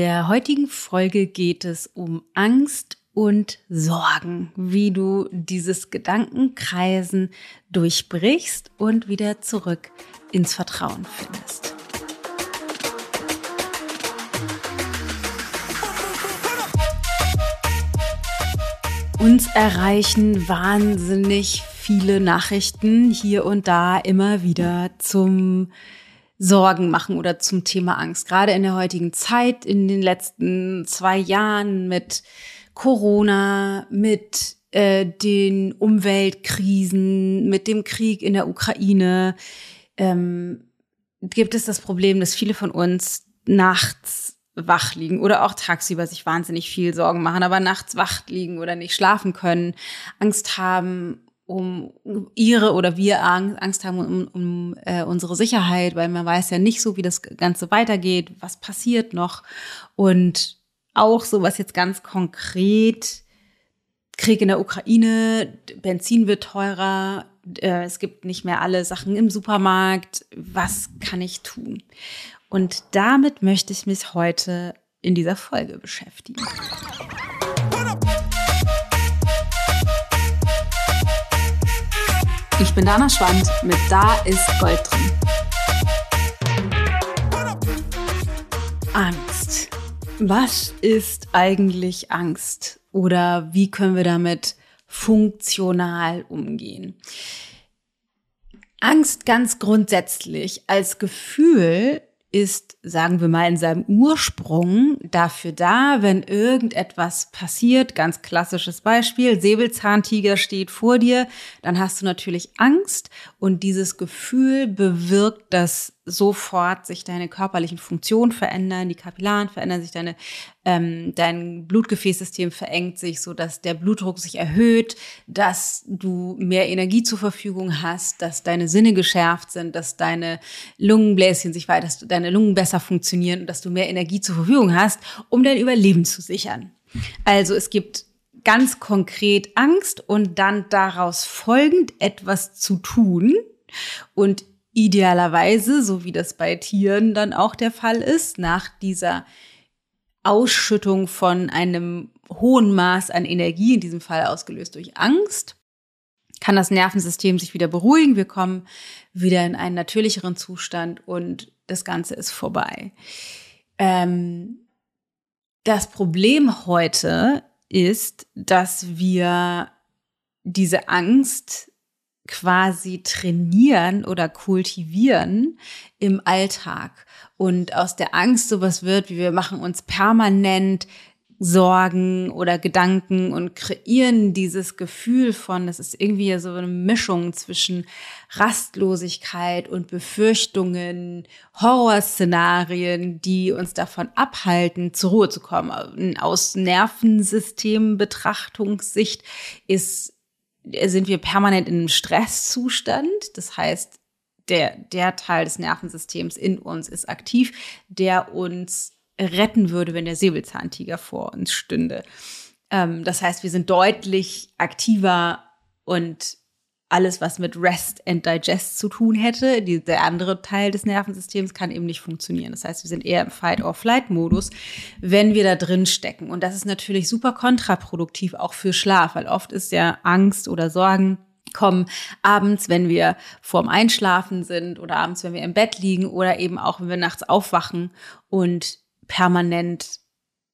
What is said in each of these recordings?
der heutigen Folge geht es um Angst und Sorgen, wie du dieses Gedankenkreisen durchbrichst und wieder zurück ins Vertrauen findest. Uns erreichen wahnsinnig viele Nachrichten hier und da immer wieder zum Sorgen machen oder zum Thema Angst. Gerade in der heutigen Zeit, in den letzten zwei Jahren mit Corona, mit äh, den Umweltkrisen, mit dem Krieg in der Ukraine, ähm, gibt es das Problem, dass viele von uns nachts wach liegen oder auch tagsüber sich wahnsinnig viel Sorgen machen, aber nachts wach liegen oder nicht schlafen können, Angst haben um ihre oder wir Angst haben um, um äh, unsere Sicherheit, weil man weiß ja nicht so, wie das Ganze weitergeht, was passiert noch. Und auch so was jetzt ganz konkret, Krieg in der Ukraine, Benzin wird teurer, äh, es gibt nicht mehr alle Sachen im Supermarkt. Was kann ich tun? Und damit möchte ich mich heute in dieser Folge beschäftigen. Ich bin Dana Schwand mit Da ist Gold drin. Angst. Was ist eigentlich Angst? Oder wie können wir damit funktional umgehen? Angst ganz grundsätzlich als Gefühl ist, sagen wir mal, in seinem Ursprung dafür da, wenn irgendetwas passiert. Ganz klassisches Beispiel. Säbelzahntiger steht vor dir. Dann hast du natürlich Angst und dieses Gefühl bewirkt, dass sofort sich deine körperlichen Funktionen verändern, die Kapillaren verändern sich, deine, ähm, dein Blutgefäßsystem verengt sich, so dass der Blutdruck sich erhöht, dass du mehr Energie zur Verfügung hast, dass deine Sinne geschärft sind, dass deine Lungenbläschen sich weiter, dass deine Lungen besser funktionieren und dass du mehr Energie zur Verfügung hast, um dein Überleben zu sichern. Also es gibt ganz konkret Angst und dann daraus folgend etwas zu tun. Und idealerweise, so wie das bei Tieren dann auch der Fall ist, nach dieser Ausschüttung von einem hohen Maß an Energie, in diesem Fall ausgelöst durch Angst, kann das Nervensystem sich wieder beruhigen. Wir kommen wieder in einen natürlicheren Zustand und das Ganze ist vorbei. Ähm, das Problem heute ist, dass wir diese Angst quasi trainieren oder kultivieren im Alltag. Und aus der Angst sowas wird, wie wir machen uns permanent Sorgen oder Gedanken und kreieren dieses Gefühl von, es ist irgendwie so eine Mischung zwischen Rastlosigkeit und Befürchtungen, Horrorszenarien, die uns davon abhalten, zur Ruhe zu kommen. Aus Nervensystembetrachtungssicht ist sind wir permanent in einem Stresszustand. Das heißt, der, der Teil des Nervensystems in uns ist aktiv, der uns retten würde, wenn der Säbelzahntiger vor uns stünde. Ähm, das heißt, wir sind deutlich aktiver und alles, was mit Rest and Digest zu tun hätte, die, der andere Teil des Nervensystems kann eben nicht funktionieren. Das heißt, wir sind eher im Fight-or-Flight-Modus, wenn wir da drin stecken. Und das ist natürlich super kontraproduktiv auch für Schlaf, weil oft ist ja Angst oder Sorgen kommen abends, wenn wir vorm Einschlafen sind oder abends, wenn wir im Bett liegen oder eben auch, wenn wir nachts aufwachen und permanent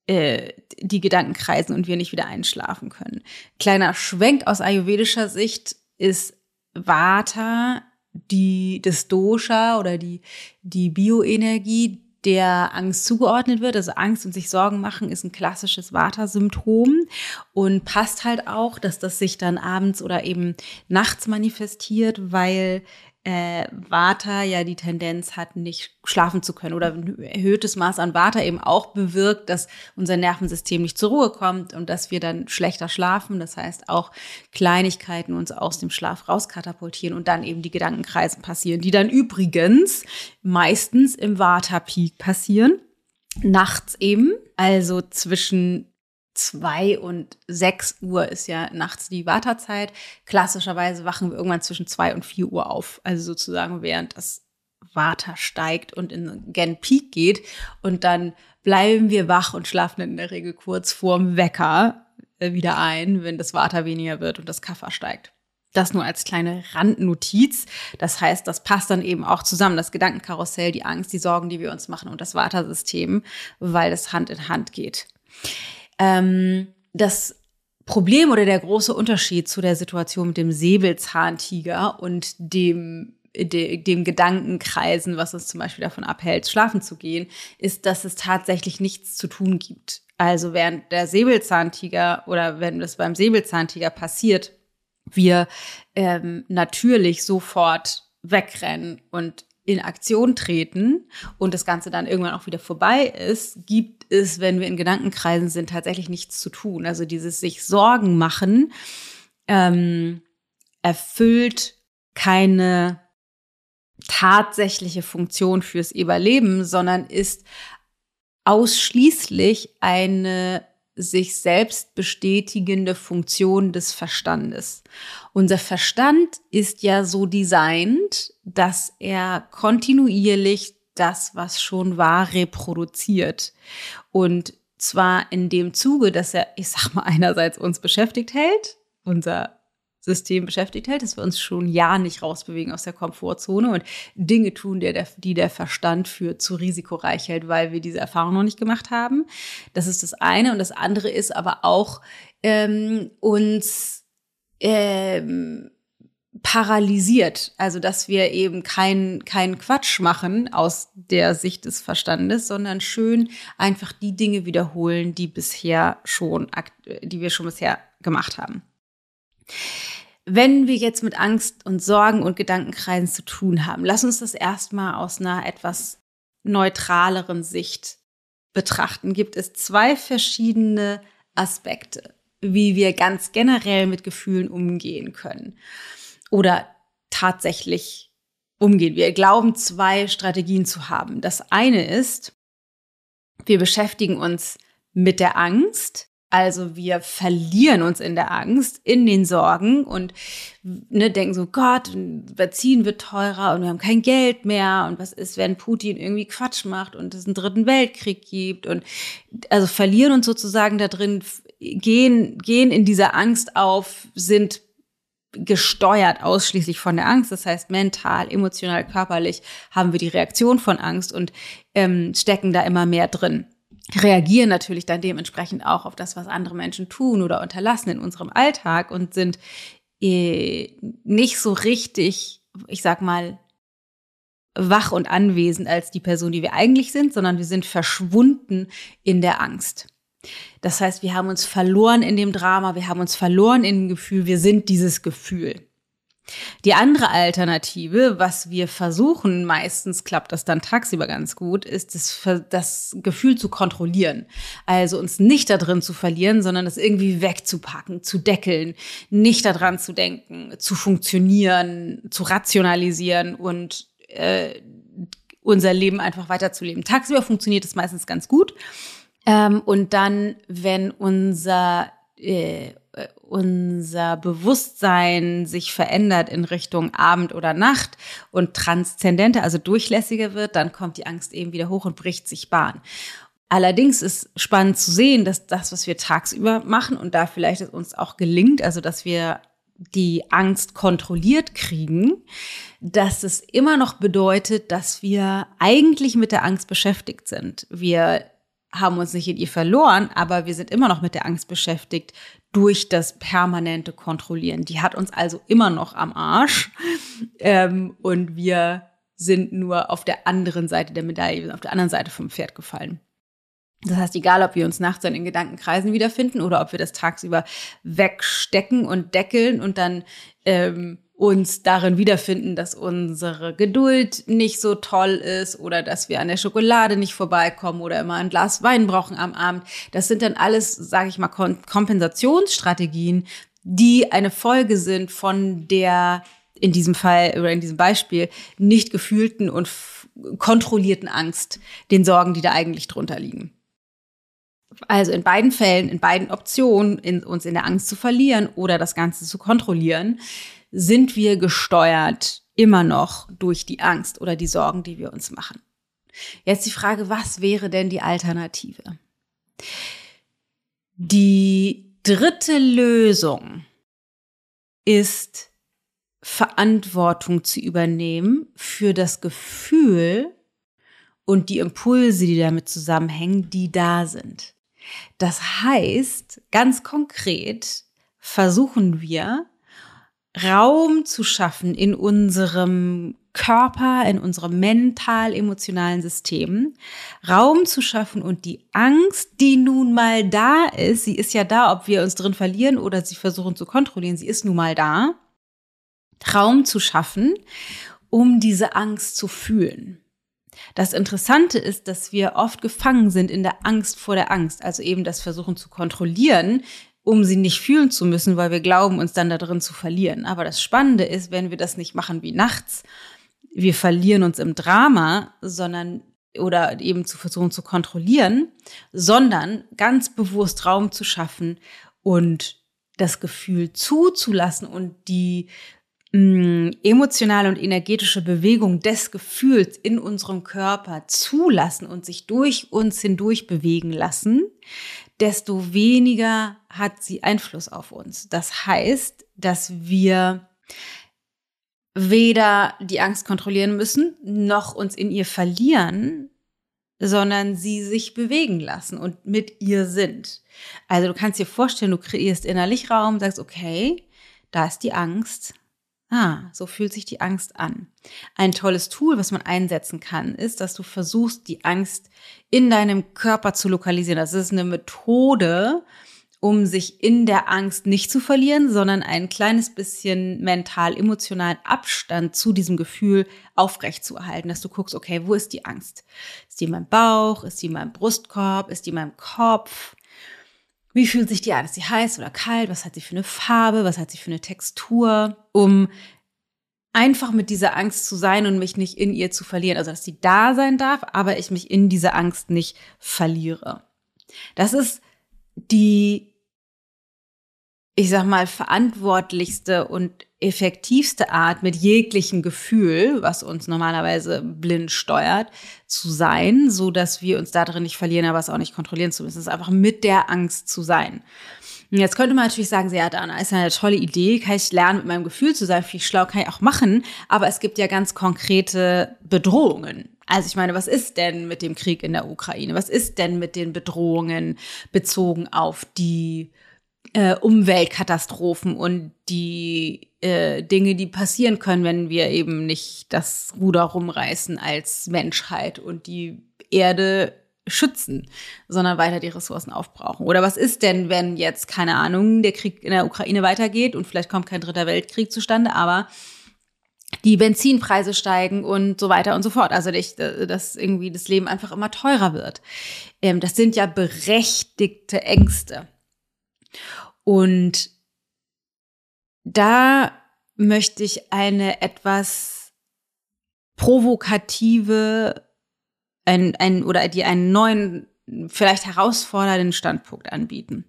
äh, die Gedanken kreisen und wir nicht wieder einschlafen können. Kleiner Schwenk aus ayurvedischer Sicht ist Vata die, das Dosha oder die, die Bioenergie, der Angst zugeordnet wird. Also Angst und sich Sorgen machen ist ein klassisches Vata-Symptom und passt halt auch, dass das sich dann abends oder eben nachts manifestiert, weil äh, Vata ja die Tendenz hat, nicht schlafen zu können oder ein erhöhtes Maß an Vata eben auch bewirkt, dass unser Nervensystem nicht zur Ruhe kommt und dass wir dann schlechter schlafen. Das heißt auch Kleinigkeiten uns aus dem Schlaf rauskatapultieren und dann eben die Gedankenkreisen passieren, die dann übrigens meistens im Vata-Peak passieren. Nachts eben, also zwischen zwei und sechs Uhr ist ja nachts die Wartezeit. Klassischerweise wachen wir irgendwann zwischen zwei und vier Uhr auf. Also sozusagen während das Vata steigt und in Gen Peak geht und dann bleiben wir wach und schlafen in der Regel kurz vorm Wecker äh, wieder ein, wenn das Vata weniger wird und das Kapha steigt. Das nur als kleine Randnotiz. Das heißt, das passt dann eben auch zusammen, das Gedankenkarussell, die Angst, die Sorgen, die wir uns machen und das Vata-System, weil das Hand in Hand geht. Ähm, das Problem oder der große Unterschied zu der Situation mit dem Säbelzahntiger und dem de, dem Gedankenkreisen, was uns zum Beispiel davon abhält, schlafen zu gehen, ist, dass es tatsächlich nichts zu tun gibt. Also während der Säbelzahntiger oder wenn das beim Säbelzahntiger passiert, wir ähm, natürlich sofort wegrennen und in Aktion treten und das Ganze dann irgendwann auch wieder vorbei ist, gibt es, wenn wir in Gedankenkreisen sind, tatsächlich nichts zu tun. Also dieses sich Sorgen machen ähm, erfüllt keine tatsächliche Funktion fürs Überleben, sondern ist ausschließlich eine sich selbst bestätigende Funktion des Verstandes. Unser Verstand ist ja so designt, dass er kontinuierlich das, was schon war, reproduziert. Und zwar in dem Zuge, dass er, ich sag mal, einerseits uns beschäftigt hält, unser System beschäftigt hält, dass wir uns schon ja nicht rausbewegen aus der Komfortzone und Dinge tun, die der, die der Verstand für zu risikoreich hält, weil wir diese Erfahrung noch nicht gemacht haben. Das ist das eine. Und das andere ist aber auch ähm, uns ähm, paralysiert. Also, dass wir eben keinen keinen Quatsch machen aus der Sicht des Verstandes, sondern schön einfach die Dinge wiederholen, die bisher schon, die wir schon bisher gemacht haben. Wenn wir jetzt mit Angst und Sorgen und Gedankenkreisen zu tun haben, lass uns das erstmal aus einer etwas neutraleren Sicht betrachten. Gibt es zwei verschiedene Aspekte, wie wir ganz generell mit Gefühlen umgehen können oder tatsächlich umgehen. Wir glauben, zwei Strategien zu haben. Das eine ist, wir beschäftigen uns mit der Angst also wir verlieren uns in der Angst, in den Sorgen und ne, denken so, Gott, Benzin wird teurer und wir haben kein Geld mehr und was ist, wenn Putin irgendwie Quatsch macht und es einen dritten Weltkrieg gibt und also verlieren uns sozusagen da drin, gehen, gehen in dieser Angst auf, sind gesteuert ausschließlich von der Angst. Das heißt, mental, emotional, körperlich haben wir die Reaktion von Angst und ähm, stecken da immer mehr drin reagieren natürlich dann dementsprechend auch auf das, was andere Menschen tun oder unterlassen in unserem Alltag und sind äh, nicht so richtig, ich sag mal, wach und anwesend als die Person, die wir eigentlich sind, sondern wir sind verschwunden in der Angst. Das heißt, wir haben uns verloren in dem Drama, wir haben uns verloren in dem Gefühl, wir sind dieses Gefühl. Die andere Alternative, was wir versuchen, meistens klappt das dann tagsüber ganz gut, ist das, das Gefühl zu kontrollieren. Also uns nicht da drin zu verlieren, sondern das irgendwie wegzupacken, zu deckeln, nicht daran zu denken, zu funktionieren, zu rationalisieren und äh, unser Leben einfach weiterzuleben. Tagsüber funktioniert es meistens ganz gut. Ähm, und dann, wenn unser äh, unser Bewusstsein sich verändert in Richtung Abend oder Nacht und transzendenter, also durchlässiger wird, dann kommt die Angst eben wieder hoch und bricht sich Bahn. Allerdings ist spannend zu sehen, dass das, was wir tagsüber machen und da vielleicht es uns auch gelingt, also dass wir die Angst kontrolliert kriegen, dass es immer noch bedeutet, dass wir eigentlich mit der Angst beschäftigt sind. Wir haben uns nicht in ihr verloren, aber wir sind immer noch mit der Angst beschäftigt durch das permanente Kontrollieren. Die hat uns also immer noch am Arsch ähm, und wir sind nur auf der anderen Seite der Medaille, auf der anderen Seite vom Pferd gefallen. Das heißt, egal, ob wir uns nachts in Gedankenkreisen wiederfinden oder ob wir das tagsüber wegstecken und deckeln und dann ähm, uns darin wiederfinden, dass unsere Geduld nicht so toll ist oder dass wir an der Schokolade nicht vorbeikommen oder immer ein Glas Wein brauchen am Abend. Das sind dann alles, sage ich mal, Kompensationsstrategien, die eine Folge sind von der in diesem Fall oder in diesem Beispiel nicht gefühlten und kontrollierten Angst, den Sorgen, die da eigentlich drunter liegen. Also in beiden Fällen, in beiden Optionen, in, uns in der Angst zu verlieren oder das Ganze zu kontrollieren, sind wir gesteuert immer noch durch die Angst oder die Sorgen, die wir uns machen. Jetzt die Frage, was wäre denn die Alternative? Die dritte Lösung ist Verantwortung zu übernehmen für das Gefühl und die Impulse, die damit zusammenhängen, die da sind. Das heißt, ganz konkret versuchen wir, Raum zu schaffen in unserem Körper, in unserem mental-emotionalen System, Raum zu schaffen und die Angst, die nun mal da ist, sie ist ja da, ob wir uns drin verlieren oder sie versuchen zu kontrollieren, sie ist nun mal da, Raum zu schaffen, um diese Angst zu fühlen. Das Interessante ist, dass wir oft gefangen sind in der Angst vor der Angst, also eben das Versuchen zu kontrollieren, um sie nicht fühlen zu müssen, weil wir glauben, uns dann da drin zu verlieren. Aber das Spannende ist, wenn wir das nicht machen wie nachts, wir verlieren uns im Drama, sondern oder eben zu versuchen zu kontrollieren, sondern ganz bewusst Raum zu schaffen und das Gefühl zuzulassen und die mh, mm, emotionale und energetische Bewegung des Gefühls in unserem Körper zulassen und sich durch uns hindurch bewegen lassen, desto weniger hat sie Einfluss auf uns. Das heißt, dass wir weder die Angst kontrollieren müssen, noch uns in ihr verlieren, sondern sie sich bewegen lassen und mit ihr sind. Also du kannst dir vorstellen, du kreierst innerlich Raum, sagst, okay, da ist die Angst. Ah, so fühlt sich die Angst an. Ein tolles Tool, was man einsetzen kann, ist, dass du versuchst, die Angst in deinem Körper zu lokalisieren. Das ist eine Methode, um sich in der Angst nicht zu verlieren, sondern ein kleines bisschen mental, emotionalen Abstand zu diesem Gefühl aufrecht zu erhalten, dass du guckst, okay, wo ist die Angst? Ist die in meinem Bauch? Ist die in meinem Brustkorb? Ist die in meinem Kopf? Wie fühlt sich die an? Ist sie heiß oder kalt? Was hat sie für eine Farbe? Was hat sie für eine Textur? Um einfach mit dieser Angst zu sein und mich nicht in ihr zu verlieren. Also, dass sie da sein darf, aber ich mich in dieser Angst nicht verliere. Das ist die, ich sag mal, verantwortlichste und effektivste Art, mit jeglichem Gefühl, was uns normalerweise blind steuert, zu sein, so dass wir uns darin nicht verlieren, aber es auch nicht kontrollieren zu müssen. Es ist einfach mit der Angst zu sein. Und jetzt könnte man natürlich sagen, ja, Dana, ist eine tolle Idee, kann ich lernen, mit meinem Gefühl zu sein, viel schlau kann ich auch machen, aber es gibt ja ganz konkrete Bedrohungen. Also ich meine, was ist denn mit dem Krieg in der Ukraine? Was ist denn mit den Bedrohungen bezogen auf die äh, Umweltkatastrophen und die äh, Dinge, die passieren können, wenn wir eben nicht das Ruder rumreißen als Menschheit und die Erde schützen, sondern weiter die Ressourcen aufbrauchen? Oder was ist denn, wenn jetzt, keine Ahnung, der Krieg in der Ukraine weitergeht und vielleicht kommt kein dritter Weltkrieg zustande, aber die Benzinpreise steigen und so weiter und so fort. Also dass irgendwie das Leben einfach immer teurer wird. Ähm, das sind ja berechtigte Ängste. Und da möchte ich eine etwas provokative ein, ein, oder die einen neuen, vielleicht herausfordernden Standpunkt anbieten.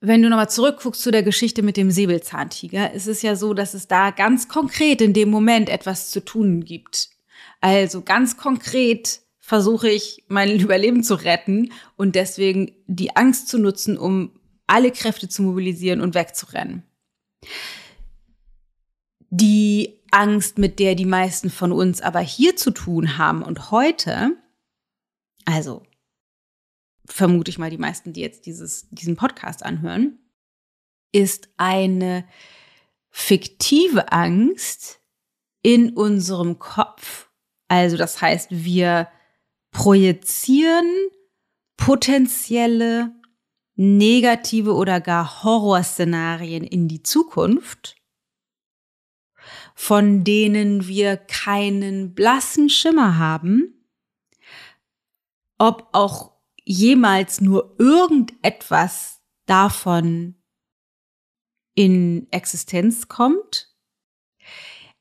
Wenn du nochmal zurückguckst zu der Geschichte mit dem Säbelzahntiger, ist es ja so, dass es da ganz konkret in dem Moment etwas zu tun gibt. Also ganz konkret versuche ich, mein Überleben zu retten und deswegen die Angst zu nutzen, um alle Kräfte zu mobilisieren und wegzurennen. Die Angst, mit der die meisten von uns aber hier zu tun haben und heute, also vermute ich mal die meisten, die jetzt dieses, diesen Podcast anhören, ist eine fiktive Angst in unserem Kopf. Also das heißt, wir projizieren potenzielle negative oder gar Horrorszenarien in die Zukunft, von denen wir keinen blassen Schimmer haben, ob auch jemals nur irgendetwas davon in Existenz kommt,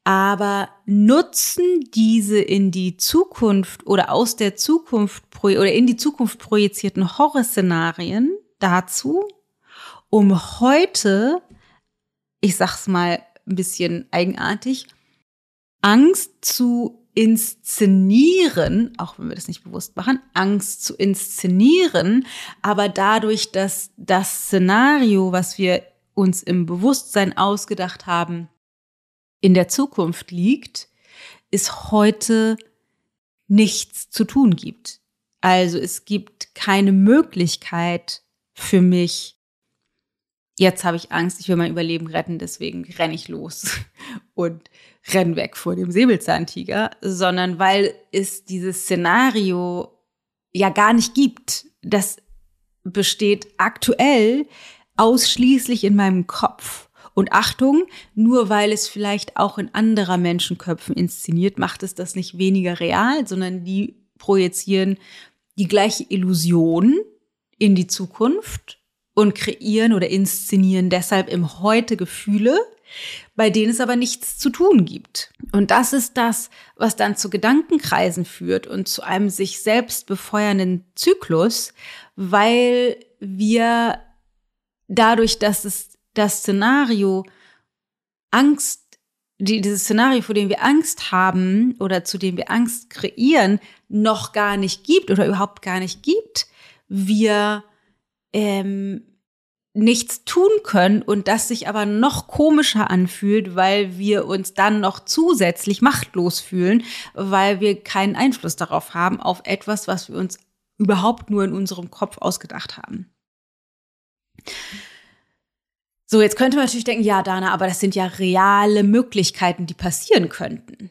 aber nutzen diese in die Zukunft oder aus der Zukunft oder in die Zukunft projizierten Horrorszenarien dazu, um heute, ich sag's mal ein bisschen eigenartig, Angst zu inszenieren, auch wenn wir das nicht bewusst machen, Angst zu inszenieren, aber dadurch, dass das Szenario, was wir uns im Bewusstsein ausgedacht haben, in der Zukunft liegt, es heute nichts zu tun gibt. Also es gibt keine Möglichkeit für mich, jetzt habe ich Angst, ich will mein Überleben retten, deswegen renne ich los und renn weg vor dem Säbelzahntiger, sondern weil es dieses Szenario ja gar nicht gibt. Das besteht aktuell ausschließlich in meinem Kopf. Und Achtung, nur weil es vielleicht auch in anderer Menschenköpfen inszeniert, macht es das nicht weniger real, sondern die projizieren die gleiche Illusion in die Zukunft und kreieren oder inszenieren deshalb im Heute Gefühle, bei denen es aber nichts zu tun gibt. Und das ist das, was dann zu Gedankenkreisen führt und zu einem sich selbst befeuernden Zyklus, weil wir dadurch, dass es das Szenario Angst, die, dieses Szenario, vor dem wir Angst haben oder zu dem wir Angst kreieren, noch gar nicht gibt oder überhaupt gar nicht gibt, wir ähm, nichts tun können und das sich aber noch komischer anfühlt, weil wir uns dann noch zusätzlich machtlos fühlen, weil wir keinen Einfluss darauf haben, auf etwas, was wir uns überhaupt nur in unserem Kopf ausgedacht haben. So, jetzt könnte man natürlich denken, ja, Dana, aber das sind ja reale Möglichkeiten, die passieren könnten.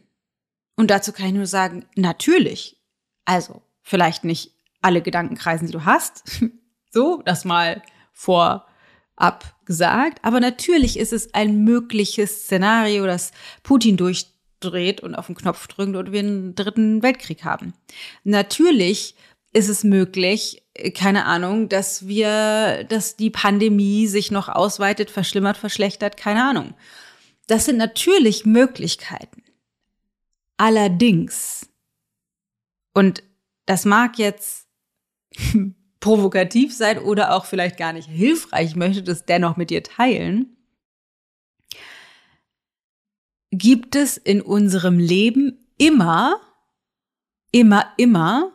Und dazu kann ich nur sagen, natürlich. Also, vielleicht nicht alle Gedankenkreisen, die du hast. so, das mal vorab gesagt. Aber natürlich ist es ein mögliches Szenario, dass Putin durchdreht und auf den Knopf drückt und wir einen dritten Weltkrieg haben. Natürlich ist es möglich, keine Ahnung, dass wir, dass die Pandemie sich noch ausweitet, verschlimmert, verschlechtert, keine Ahnung. Das sind natürlich Möglichkeiten. Allerdings, und das mag jetzt provokativ sein oder auch vielleicht gar nicht hilfreich, ich möchte das dennoch mit dir teilen, gibt es in unserem Leben immer, immer, immer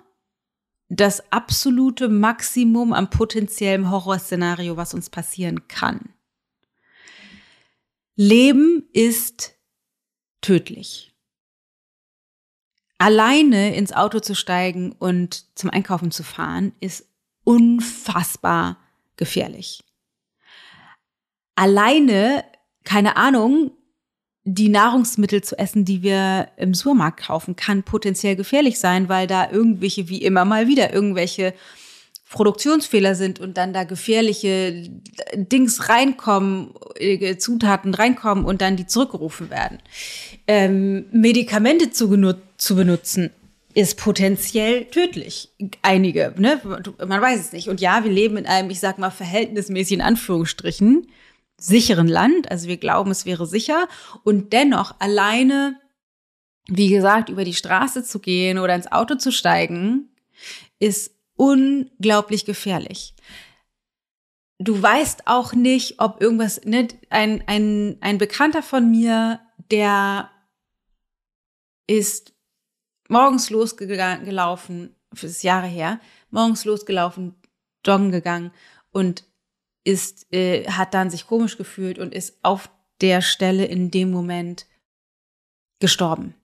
das absolute Maximum am potenziellen Horrorszenario, was uns passieren kann. Leben ist tödlich. Alleine ins Auto zu steigen und zum Einkaufen zu fahren, ist unfassbar gefährlich. Alleine, keine Ahnung, die Nahrungsmittel zu essen, die wir im Supermarkt kaufen, kann potenziell gefährlich sein, weil da irgendwelche, wie immer mal wieder, irgendwelche Produktionsfehler sind und dann da gefährliche Dings reinkommen, äh, Zutaten reinkommen und dann die zurückgerufen werden. Ähm, Medikamente zu, zu benutzen ist potenziell tödlich. Einige, ne? Man weiß es nicht. Und ja, wir leben in einem, ich sag mal, verhältnismäßig in Anführungsstrichen, sicheren Land. Also wir glauben, es wäre sicher. Und dennoch alleine, wie gesagt, über die Straße zu gehen oder ins Auto zu steigen, ist unglaublich gefährlich. Du weißt auch nicht, ob irgendwas, ne, ein, ein, ein Bekannter von mir, der ist morgens losgelaufen, das Jahre her, morgens losgelaufen, joggen gegangen und ist, äh, hat dann sich komisch gefühlt und ist auf der Stelle in dem Moment gestorben.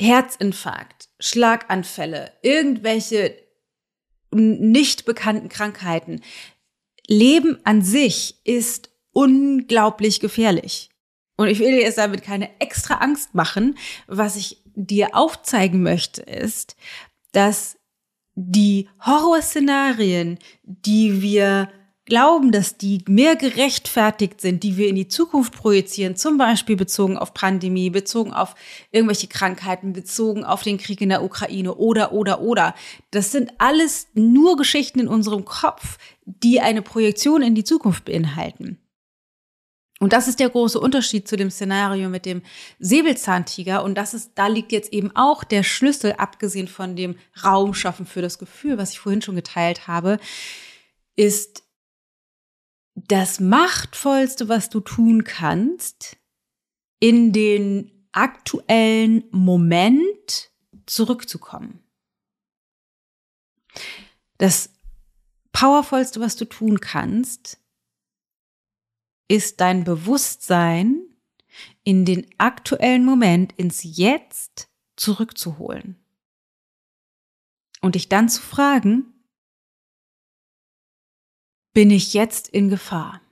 Herzinfarkt, Schlaganfälle, irgendwelche nicht bekannten Krankheiten. Leben an sich ist unglaublich gefährlich. Und ich will dir jetzt damit keine extra Angst machen. Was ich dir aufzeigen möchte, ist, dass die Horrorszenarien, die wir glauben, dass die mehr gerechtfertigt sind, die wir in die Zukunft projizieren, zum Beispiel bezogen auf Pandemie, bezogen auf irgendwelche Krankheiten, bezogen auf den Krieg in der Ukraine oder, oder, oder. Das sind alles nur Geschichten in unserem Kopf, die eine Projektion in die Zukunft beinhalten. Und das ist der große Unterschied zu dem Szenario mit dem Säbelzahntiger. Und das ist, da liegt jetzt eben auch der Schlüssel, abgesehen von dem Raumschaffen für das Gefühl, was ich vorhin schon geteilt habe, ist das Machtvollste, was du tun kannst, in den aktuellen Moment zurückzukommen. Das Powervollste, was du tun kannst, ist dein Bewusstsein in den aktuellen Moment, ins Jetzt zurückzuholen. Und dich dann zu fragen, bin ich jetzt in Gefahr?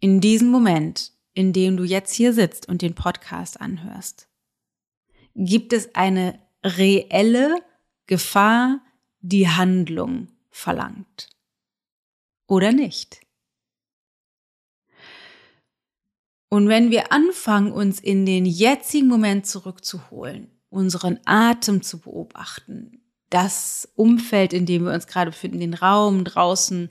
In diesem Moment, in dem du jetzt hier sitzt und den Podcast anhörst, gibt es eine reelle Gefahr, die Handlung verlangt. Oder nicht? Und wenn wir anfangen, uns in den jetzigen Moment zurückzuholen, unseren Atem zu beobachten, das Umfeld, in dem wir uns gerade befinden, den Raum draußen,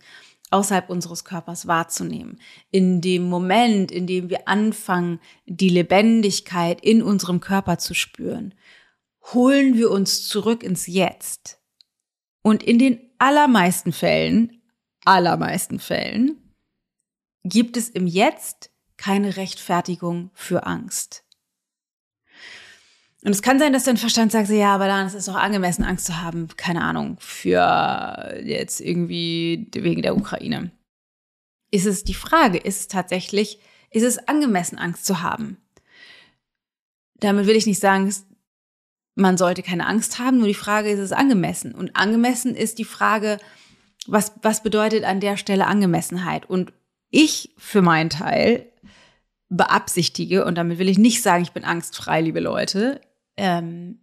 außerhalb unseres Körpers wahrzunehmen. In dem Moment, in dem wir anfangen, die Lebendigkeit in unserem Körper zu spüren, holen wir uns zurück ins Jetzt. Und in den allermeisten Fällen, allermeisten Fällen, gibt es im Jetzt keine Rechtfertigung für Angst. Und es kann sein, dass dein Verstand sagt, ja, aber dann ist es doch angemessen, Angst zu haben, keine Ahnung, für jetzt irgendwie wegen der Ukraine. Ist es die Frage, ist es tatsächlich, ist es angemessen, Angst zu haben? Damit will ich nicht sagen, man sollte keine Angst haben, nur die Frage ist, es angemessen? Und angemessen ist die Frage, was, was bedeutet an der Stelle Angemessenheit? Und ich für meinen Teil beabsichtige, und damit will ich nicht sagen, ich bin angstfrei, liebe Leute, ähm,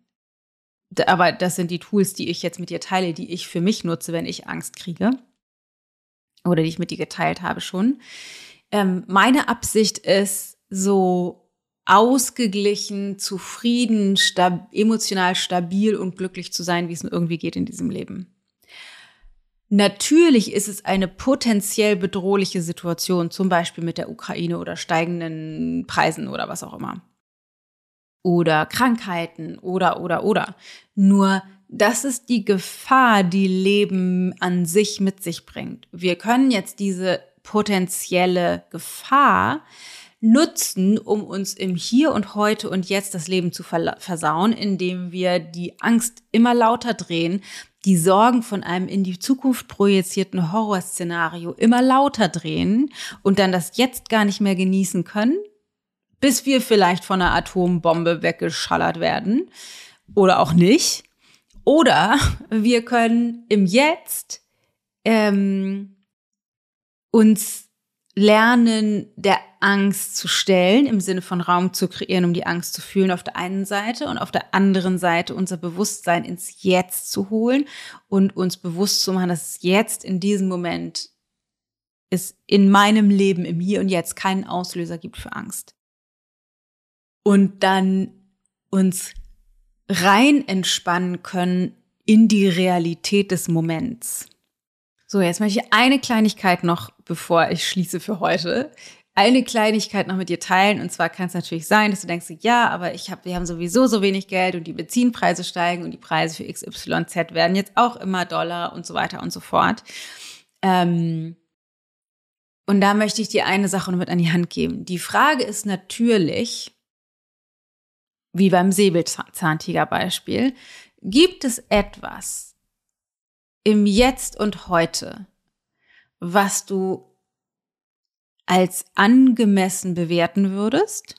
aber das sind die Tools, die ich jetzt mit dir teile, die ich für mich nutze, wenn ich Angst kriege. Oder die ich mit dir geteilt habe schon. Ähm, meine Absicht ist, so ausgeglichen, zufrieden, stab emotional stabil und glücklich zu sein, wie es mir irgendwie geht in diesem Leben. Natürlich ist es eine potenziell bedrohliche Situation, zum Beispiel mit der Ukraine oder steigenden Preisen oder was auch immer. Oder Krankheiten oder, oder, oder. Nur das ist die Gefahr, die Leben an sich mit sich bringt. Wir können jetzt diese potenzielle Gefahr nutzen, um uns im Hier und heute und jetzt das Leben zu versauen, indem wir die Angst immer lauter drehen, die Sorgen von einem in die Zukunft projizierten Horrorszenario immer lauter drehen und dann das jetzt gar nicht mehr genießen können, bis wir vielleicht von einer Atombombe weggeschallert werden oder auch nicht. Oder wir können im Jetzt ähm, uns lernen, der Angst zu stellen, im Sinne von Raum zu kreieren, um die Angst zu fühlen auf der einen Seite und auf der anderen Seite unser Bewusstsein ins Jetzt zu holen und uns bewusst zu machen, dass es jetzt in diesem Moment es in meinem Leben, im Hier und Jetzt keinen Auslöser gibt für Angst. Und dann uns rein entspannen können in die Realität des Moments. So, jetzt möchte ich eine Kleinigkeit noch, bevor ich schließe für heute. Eine Kleinigkeit noch mit dir teilen. Und zwar kann es natürlich sein, dass du denkst, ja, aber ich hab, wir haben sowieso so wenig Geld und die Benzinpreise steigen und die Preise für XYZ werden jetzt auch immer Dollar und so weiter und so fort. Ähm, und da möchte ich dir eine Sache noch mit an die Hand geben. Die Frage ist natürlich, wie beim Säbelzahntiger-Beispiel, gibt es etwas, im Jetzt und Heute, was du als angemessen bewerten würdest,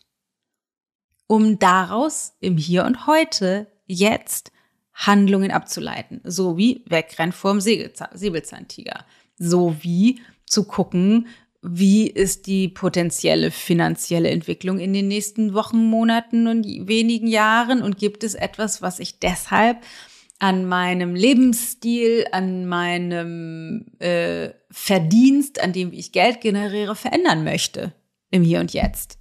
um daraus im Hier und Heute jetzt Handlungen abzuleiten, so wie wegrennen vorm Säbelzahntiger, so wie zu gucken, wie ist die potenzielle finanzielle Entwicklung in den nächsten Wochen, Monaten und wenigen Jahren und gibt es etwas, was ich deshalb an meinem Lebensstil, an meinem äh, Verdienst, an dem ich Geld generiere, verändern möchte im Hier und Jetzt,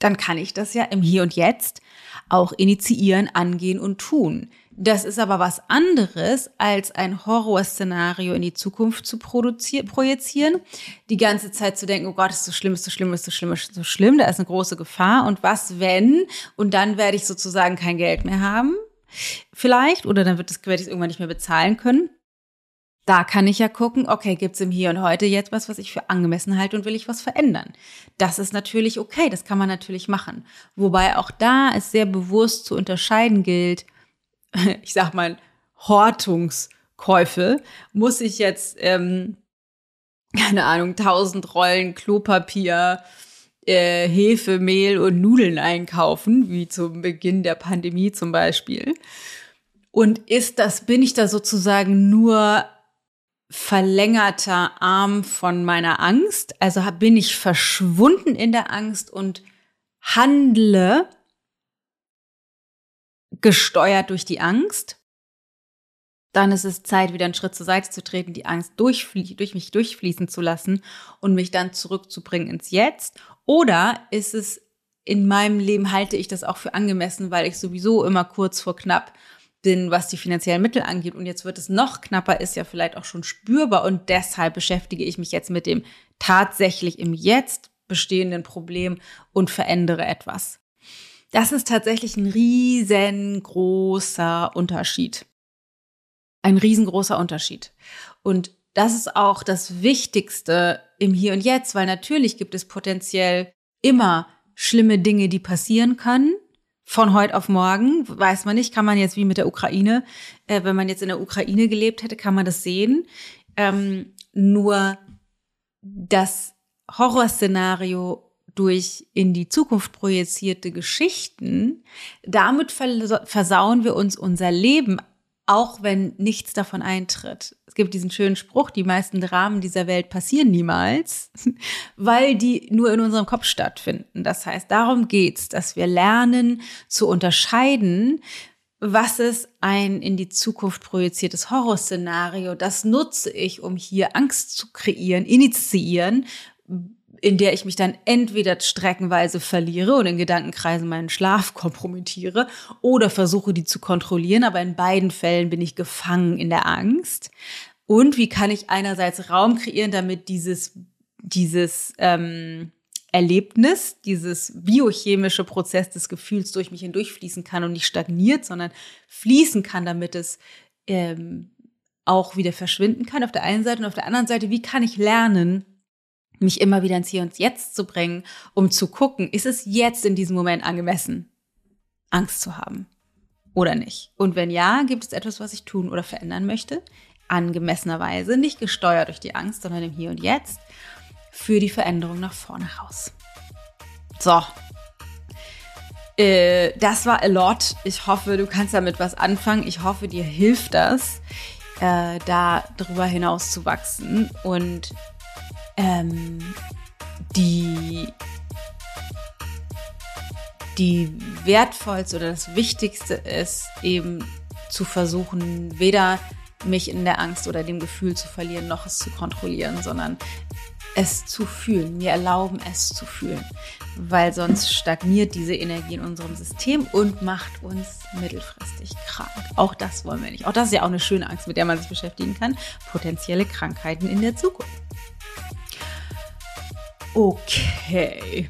dann kann ich das ja im Hier und Jetzt auch initiieren, angehen und tun. Das ist aber was anderes, als ein Horrorszenario in die Zukunft zu projizieren, die ganze Zeit zu denken, oh Gott, ist so schlimm, ist so schlimm, ist so schlimm, ist so schlimm, da ist eine große Gefahr. Und was wenn? Und dann werde ich sozusagen kein Geld mehr haben vielleicht oder dann wird das, werde ich es irgendwann nicht mehr bezahlen können. Da kann ich ja gucken, okay, gibt's im Hier und Heute jetzt was, was ich für angemessen halte und will ich was verändern? Das ist natürlich okay, das kann man natürlich machen. Wobei auch da es sehr bewusst zu unterscheiden gilt, ich sag mal, Hortungskäufe, muss ich jetzt, ähm, keine Ahnung, tausend Rollen Klopapier, äh, Hefe, Mehl und Nudeln einkaufen, wie zum Beginn der Pandemie zum Beispiel. Und ist das, bin ich da sozusagen nur verlängerter Arm von meiner Angst. Also bin ich verschwunden in der Angst und handle gesteuert durch die Angst. Dann ist es Zeit, wieder einen Schritt zur Seite zu treten, die Angst durch, durch mich durchfließen zu lassen und mich dann zurückzubringen ins Jetzt. Oder ist es in meinem Leben halte ich das auch für angemessen, weil ich sowieso immer kurz vor knapp bin, was die finanziellen Mittel angeht. Und jetzt wird es noch knapper, ist ja vielleicht auch schon spürbar. Und deshalb beschäftige ich mich jetzt mit dem tatsächlich im Jetzt bestehenden Problem und verändere etwas. Das ist tatsächlich ein riesengroßer Unterschied. Ein riesengroßer Unterschied. Und das ist auch das Wichtigste im Hier und Jetzt, weil natürlich gibt es potenziell immer schlimme Dinge, die passieren können von heute auf morgen, weiß man nicht, kann man jetzt wie mit der Ukraine, äh, wenn man jetzt in der Ukraine gelebt hätte, kann man das sehen. Ähm, nur das Horrorszenario durch in die Zukunft projizierte Geschichten, damit versauen wir uns unser Leben auch wenn nichts davon eintritt. Es gibt diesen schönen Spruch, die meisten Dramen dieser Welt passieren niemals, weil die nur in unserem Kopf stattfinden. Das heißt, darum geht's, dass wir lernen zu unterscheiden, was ist ein in die Zukunft projiziertes Horrorszenario? Das nutze ich, um hier Angst zu kreieren, initiieren, in der ich mich dann entweder streckenweise verliere und in Gedankenkreisen meinen Schlaf kompromittiere oder versuche, die zu kontrollieren. Aber in beiden Fällen bin ich gefangen in der Angst. Und wie kann ich einerseits Raum kreieren, damit dieses, dieses ähm, Erlebnis, dieses biochemische Prozess des Gefühls durch mich hindurchfließen kann und nicht stagniert, sondern fließen kann, damit es ähm, auch wieder verschwinden kann auf der einen Seite und auf der anderen Seite, wie kann ich lernen, mich immer wieder ins Hier und Jetzt zu bringen, um zu gucken, ist es jetzt in diesem Moment angemessen, Angst zu haben oder nicht? Und wenn ja, gibt es etwas, was ich tun oder verändern möchte? Angemessenerweise, nicht gesteuert durch die Angst, sondern im Hier und Jetzt für die Veränderung nach vorne raus. So. Äh, das war a lot. Ich hoffe, du kannst damit was anfangen. Ich hoffe, dir hilft das, äh, da drüber hinaus zu wachsen und ähm, die, die wertvollste oder das Wichtigste ist eben zu versuchen, weder mich in der Angst oder dem Gefühl zu verlieren, noch es zu kontrollieren, sondern es zu fühlen, mir erlauben, es zu fühlen. Weil sonst stagniert diese Energie in unserem System und macht uns mittelfristig krank. Auch das wollen wir nicht. Auch das ist ja auch eine schöne Angst, mit der man sich beschäftigen kann. Potenzielle Krankheiten in der Zukunft. Okay.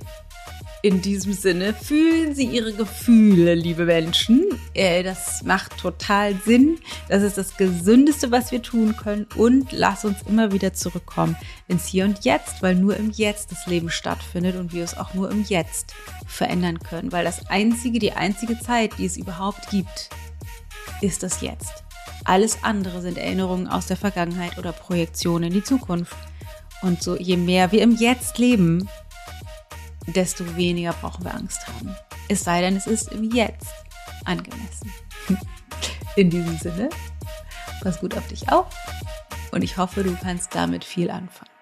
In diesem Sinne, fühlen Sie Ihre Gefühle, liebe Menschen. Äh, das macht total Sinn. Das ist das Gesündeste, was wir tun können. Und lass uns immer wieder zurückkommen ins Hier und Jetzt, weil nur im Jetzt das Leben stattfindet und wir es auch nur im Jetzt verändern können. Weil das einzige, die einzige Zeit, die es überhaupt gibt, ist das Jetzt. Alles andere sind Erinnerungen aus der Vergangenheit oder Projektionen in die Zukunft. Und so, je mehr wir im Jetzt leben, desto weniger brauchen wir Angst haben. Es sei denn, es ist im Jetzt angemessen. In diesem Sinne, pass gut auf dich auf und ich hoffe, du kannst damit viel anfangen.